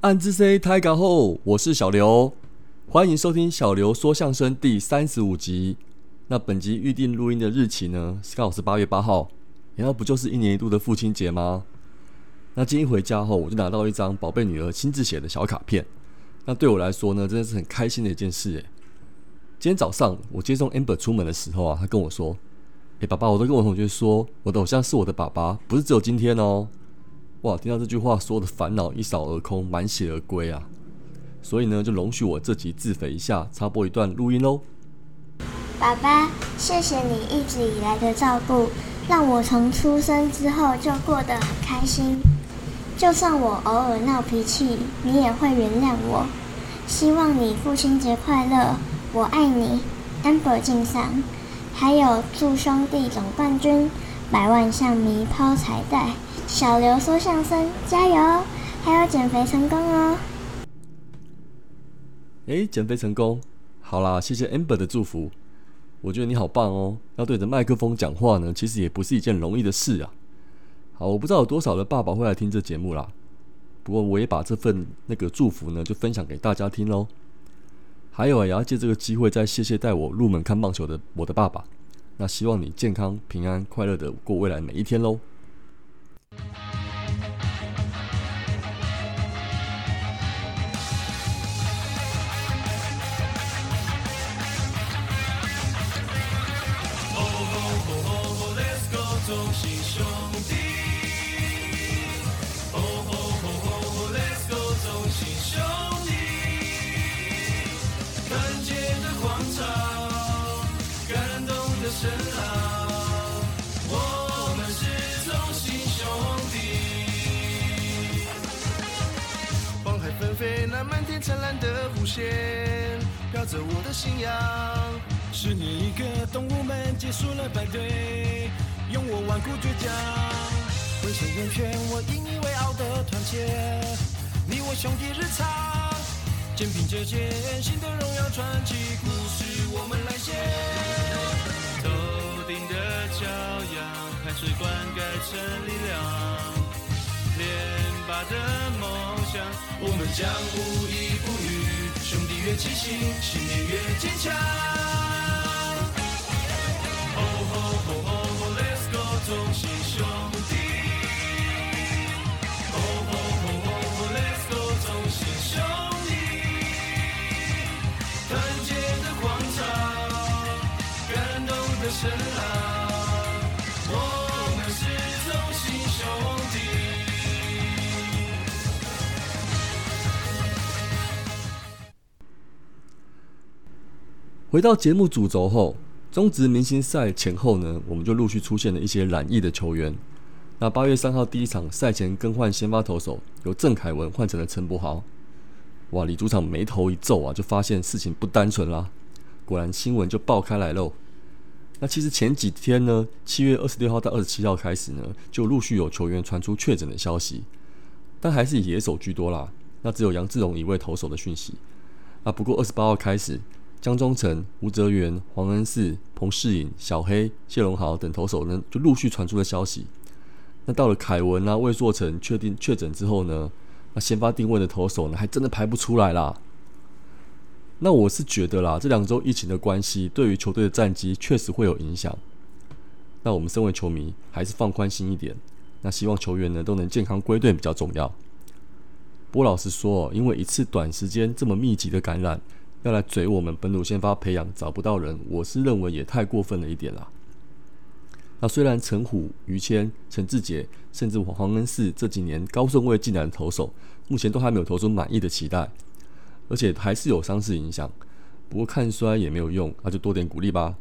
暗之 C 太搞后，我是小刘，欢迎收听小刘说相声第三十五集。那本集预定录音的日期呢，刚好是八月八号，然后不就是一年一度的父亲节吗？那今天回家后，我就拿到一张宝贝女儿亲自写的小卡片。那对我来说呢，真的是很开心的一件事。今天早上我接送 Amber 出门的时候啊，他跟我说：“诶，爸爸，我都跟我同学说，我的偶像是我的爸爸，不是只有今天哦。”哇！听到这句话，所有的烦恼一扫而空，满血而归啊！所以呢，就容许我这集自肥一下，插播一段录音喽。爸爸，谢谢你一直以来的照顾，让我从出生之后就过得很开心。就算我偶尔闹脾气，你也会原谅我。希望你父亲节快乐，我爱你，amber 敬上。还有祝兄弟总冠军，百万象迷抛彩带。小刘说相声，加油！还有减肥成功哦。哎，减肥成功，好啦，谢谢 Amber 的祝福。我觉得你好棒哦，要对着麦克风讲话呢，其实也不是一件容易的事啊。好，我不知道有多少的爸爸会来听这节目啦。不过我也把这份那个祝福呢，就分享给大家听喽。还有啊，也要借这个机会再谢谢带我入门看棒球的我的爸爸。那希望你健康、平安、快乐的过未来每一天喽。oh let's go 兄弟 let's go 兄弟的广场感动的声浪灿烂的弧线，飘着我的信仰。十年一个，动物们结束了排队，用我顽固倔强，挥手眼圈，我引以为傲的团结。你我兄弟日常，肩并着肩，新的荣耀传奇故事我们来写。头顶的骄阳，汗水灌溉成力量。连拔的梦我们将无依不语。兄弟越齐心，信念越坚强。回到节目主轴后，中职明星赛前后呢，我们就陆续出现了一些染疫的球员。那八月三号第一场赛前更换先发投手，由郑凯文换成了陈柏豪。哇，李主场眉头一皱啊，就发现事情不单纯啦。果然新闻就爆开来喽。那其实前几天呢，七月二十六号到二十七号开始呢，就陆续有球员传出确诊的消息，但还是以野手居多啦。那只有杨志荣一位投手的讯息。啊，不过二十八号开始。江中诚、吴泽源、黄恩寺、彭世颖、小黑、谢龙豪等投手呢，就陆续传出了消息。那到了凯文啊、魏硕成确定确诊之后呢，那先发定位的投手呢，还真的排不出来啦。那我是觉得啦，这两周疫情的关系，对于球队的战绩确实会有影响。那我们身为球迷，还是放宽心一点。那希望球员呢都能健康归队比较重要。波老师说，因为一次短时间这么密集的感染。要来嘴我们本土先发培养找不到人，我是认为也太过分了一点啦。那虽然陈虎、于谦、陈志杰，甚至黄恩寺这几年高顺位进来的投手，目前都还没有投出满意的期待，而且还是有伤势影响。不过看衰也没有用，那就多点鼓励吧。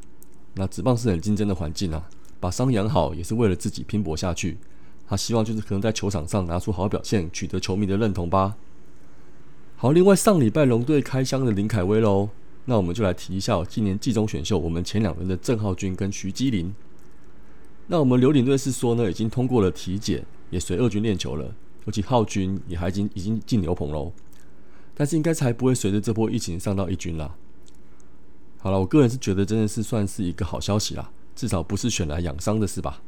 那职棒是很竞争的环境啊，把伤养好也是为了自己拼搏下去。他希望就是可能在球场上拿出好表现，取得球迷的认同吧。好，另外上礼拜龙队开箱的林凯威喽，那我们就来提一下今年季中选秀我们前两轮的郑浩君跟徐基林。那我们刘领队是说呢，已经通过了体检，也随二军练球了，尤其浩君也还已经已经进牛棚喽，但是应该才不会随着这波疫情上到一军啦。好了，我个人是觉得真的是算是一个好消息啦，至少不是选来养伤的是吧？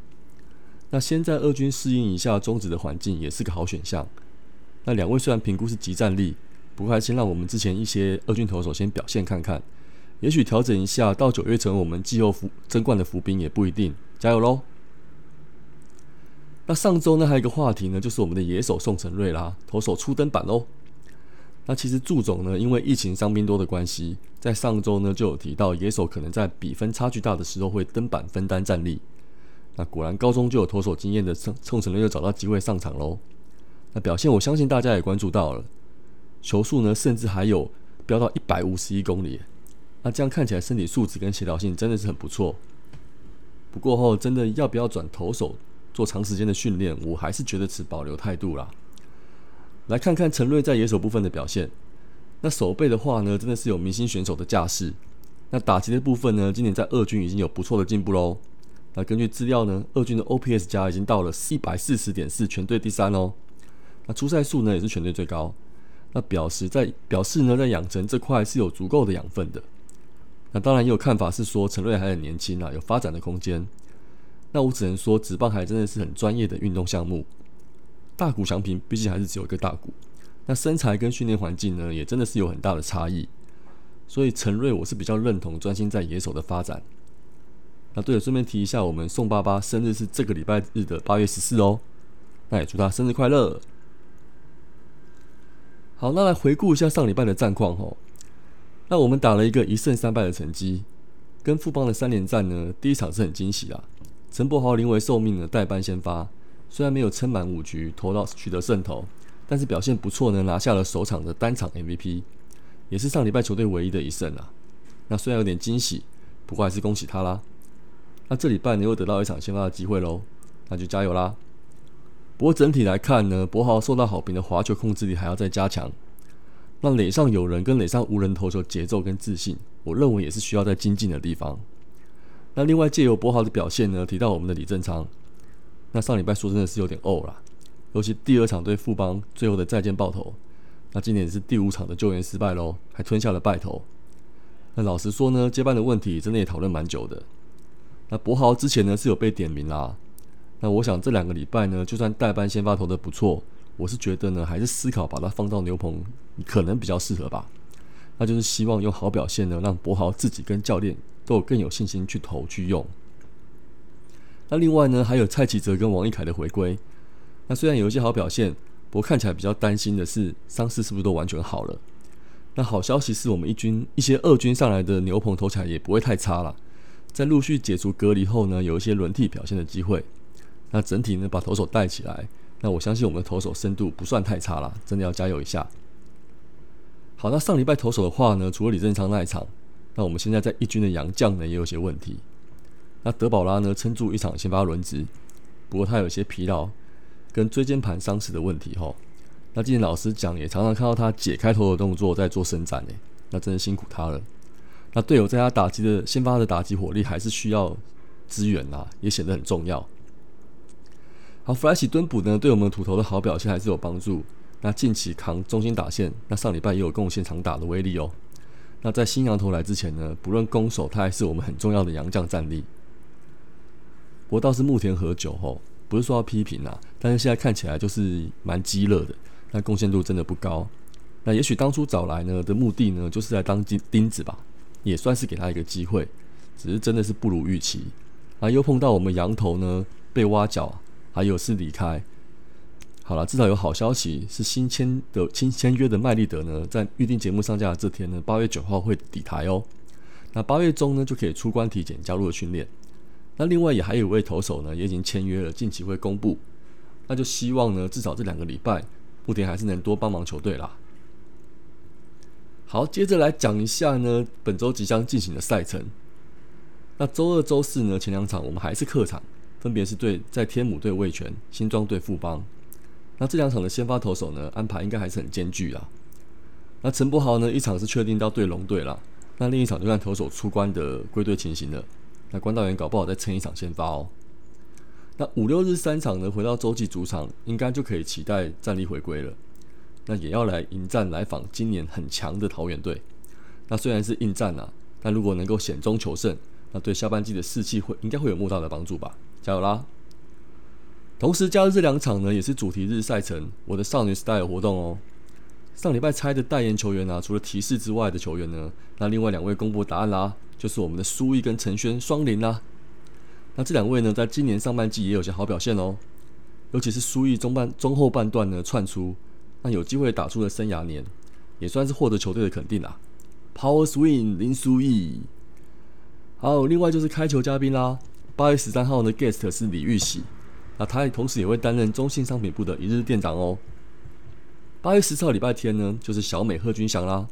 那先在二军适应一下中职的环境，也是个好选项。那两位虽然评估是极战力，不过还先让我们之前一些二军投手先表现看看，也许调整一下，到九月成我们季后服争冠的伏兵也不一定。加油喽！那上周呢还有一个话题呢，就是我们的野手宋承瑞啦，投手初登板喽。那其实祝总呢，因为疫情伤兵多的关系，在上周呢就有提到野手可能在比分差距大的时候会登板分担战力。那果然高中就有投手经验的宋宋承瑞又找到机会上场喽。那表现我相信大家也关注到了，球速呢甚至还有飙到一百五十一公里。那这样看起来身体素质跟协调性真的是很不错。不过后真的要不要转投手做长时间的训练，我还是觉得持保留态度啦。来看看陈瑞在野手部分的表现。那手背的话呢，真的是有明星选手的架势。那打击的部分呢，今年在二军已经有不错的进步喽。那根据资料呢，二军的 OPS 加已经到了一百四十点四，全队第三哦。那出赛数呢也是全队最高。那表示在表示呢，在养成这块是有足够的养分的。那当然也有看法是说陈瑞还很年轻啊，有发展的空间。那我只能说，纸棒还真的是很专业的运动项目。大谷翔平毕竟还是只有一个大谷，那身材跟训练环境呢，也真的是有很大的差异。所以陈瑞我是比较认同专心在野手的发展。那对了，顺便提一下，我们宋爸爸生日是这个礼拜日的八月十四哦。那也祝他生日快乐。好，那来回顾一下上礼拜的战况哦。那我们打了一个一胜三败的成绩，跟富邦的三连战呢，第一场是很惊喜啊。陈柏豪临危受命的代班先发，虽然没有撑满五局投到取得胜投，但是表现不错呢，拿下了首场的单场 MVP，也是上礼拜球队唯一的一胜啊。那虽然有点惊喜，不过还是恭喜他啦。那这礼拜呢又得到一场先发的机会喽，那就加油啦。不过整体来看呢，柏豪受到好评的滑球控制力还要再加强。那垒上有人跟垒上无人投球节奏跟自信，我认为也是需要在精进的地方。那另外借由博豪的表现呢，提到我们的李正昌，那上礼拜说真的是有点呕啦，尤其第二场对富邦最后的再见爆头，那今年是第五场的救援失败喽，还吞下了败头。那老实说呢，接班的问题真的也讨论蛮久的。那博豪之前呢是有被点名啦，那我想这两个礼拜呢，就算代班先发投的不错。我是觉得呢，还是思考把它放到牛棚，可能比较适合吧。那就是希望用好表现呢，让博豪自己跟教练都有更有信心去投去用。那另外呢，还有蔡启哲跟王一凯的回归。那虽然有一些好表现，不过看起来比较担心的是伤势是不是都完全好了。那好消息是我们一军一些二军上来的牛棚投起来也不会太差了。在陆续解除隔离后呢，有一些轮替表现的机会。那整体呢，把投手带起来。那我相信我们的投手深度不算太差了，真的要加油一下。好，那上礼拜投手的话呢，除了李正昌那一场，那我们现在在一军的杨将呢也有些问题。那德保拉呢撑住一场先发轮值，不过他有些疲劳跟椎间盘伤势的问题哈。那今天老师讲也常常看到他解开头的动作在做伸展诶，那真的辛苦他了。那队友在他打击的先发的打击火力还是需要支援呐，也显得很重要。好，弗莱奇蹲补呢，对我们土头的好表现还是有帮助。那近期扛中心打线，那上礼拜也有贡献长打的威力哦。那在新羊头来之前呢，不论攻守，他还是我们很重要的洋将战力。不过倒是木田和久吼，不是说要批评啊，但是现在看起来就是蛮激热的，那贡献度真的不高。那也许当初找来呢的目的呢，就是来当钉钉子吧，也算是给他一个机会，只是真的是不如预期。啊，又碰到我们羊头呢被挖角。还有是离开，好了，至少有好消息是新签的新签约的麦利德呢，在预定节目上架的这天呢，八月九号会抵台哦。那八月中呢就可以出关体检加入了训练。那另外也还有一位投手呢，也已经签约了，近期会公布。那就希望呢，至少这两个礼拜，目前还是能多帮忙球队啦。好，接着来讲一下呢，本周即将进行的赛程。那周二、周四呢，前两场我们还是客场。分别是对在天母队魏权、新庄队富邦。那这两场的先发投手呢，安排应该还是很艰巨啊。那陈柏豪呢，一场是确定到对龙队了，那另一场就看投手出关的归队情形了。那关道员搞不好再撑一场先发哦。那五六日三场呢，回到洲际主场，应该就可以期待战力回归了。那也要来迎战来访今年很强的桃园队。那虽然是硬战啊，但如果能够险中求胜，那对下半季的士气会应该会有莫大的帮助吧。加油啦！同时，加入这两场呢，也是主题日赛程，我的少女 style 活动哦。上礼拜猜的代言球员啊，除了提示之外的球员呢，那另外两位公布答案啦，就是我们的苏毅跟陈轩双林啦。那这两位呢，在今年上半季也有些好表现哦，尤其是苏毅中半中后半段呢窜出，那有机会打出了生涯年，也算是获得球队的肯定啦。Power Swing 林苏毅，好，另外就是开球嘉宾啦，八月十三号的 guest 是李玉玺。那他同时也会担任中信商品部的一日店长哦。八月十四号礼拜天呢，就是小美贺军翔啦。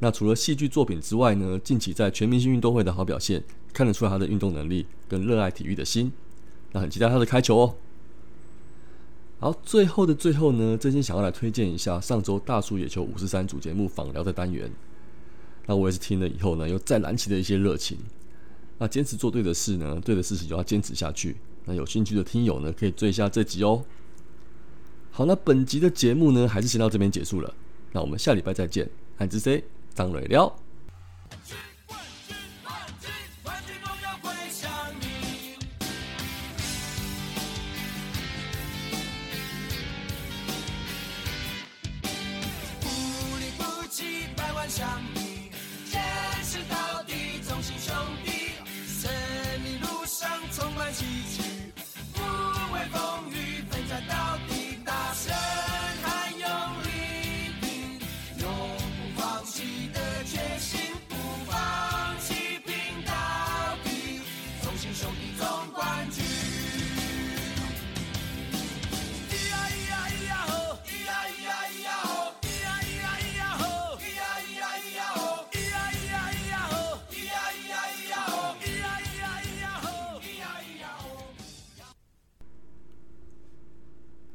那除了戏剧作品之外呢，近期在全明星运动会的好表现，看得出来他的运动能力跟热爱体育的心。那很期待他的开球哦。好，最后的最后呢，真心想要来推荐一下上周大叔野球五十三主节目访聊的单元。那我也是听了以后呢，又再燃起了一些热情。那坚持做对的事呢，对的事情就要坚持下去。那有兴趣的听友呢，可以追一下这集哦。好，那本集的节目呢，还是先到这边结束了。那我们下礼拜再见，爱之 C 张磊聊。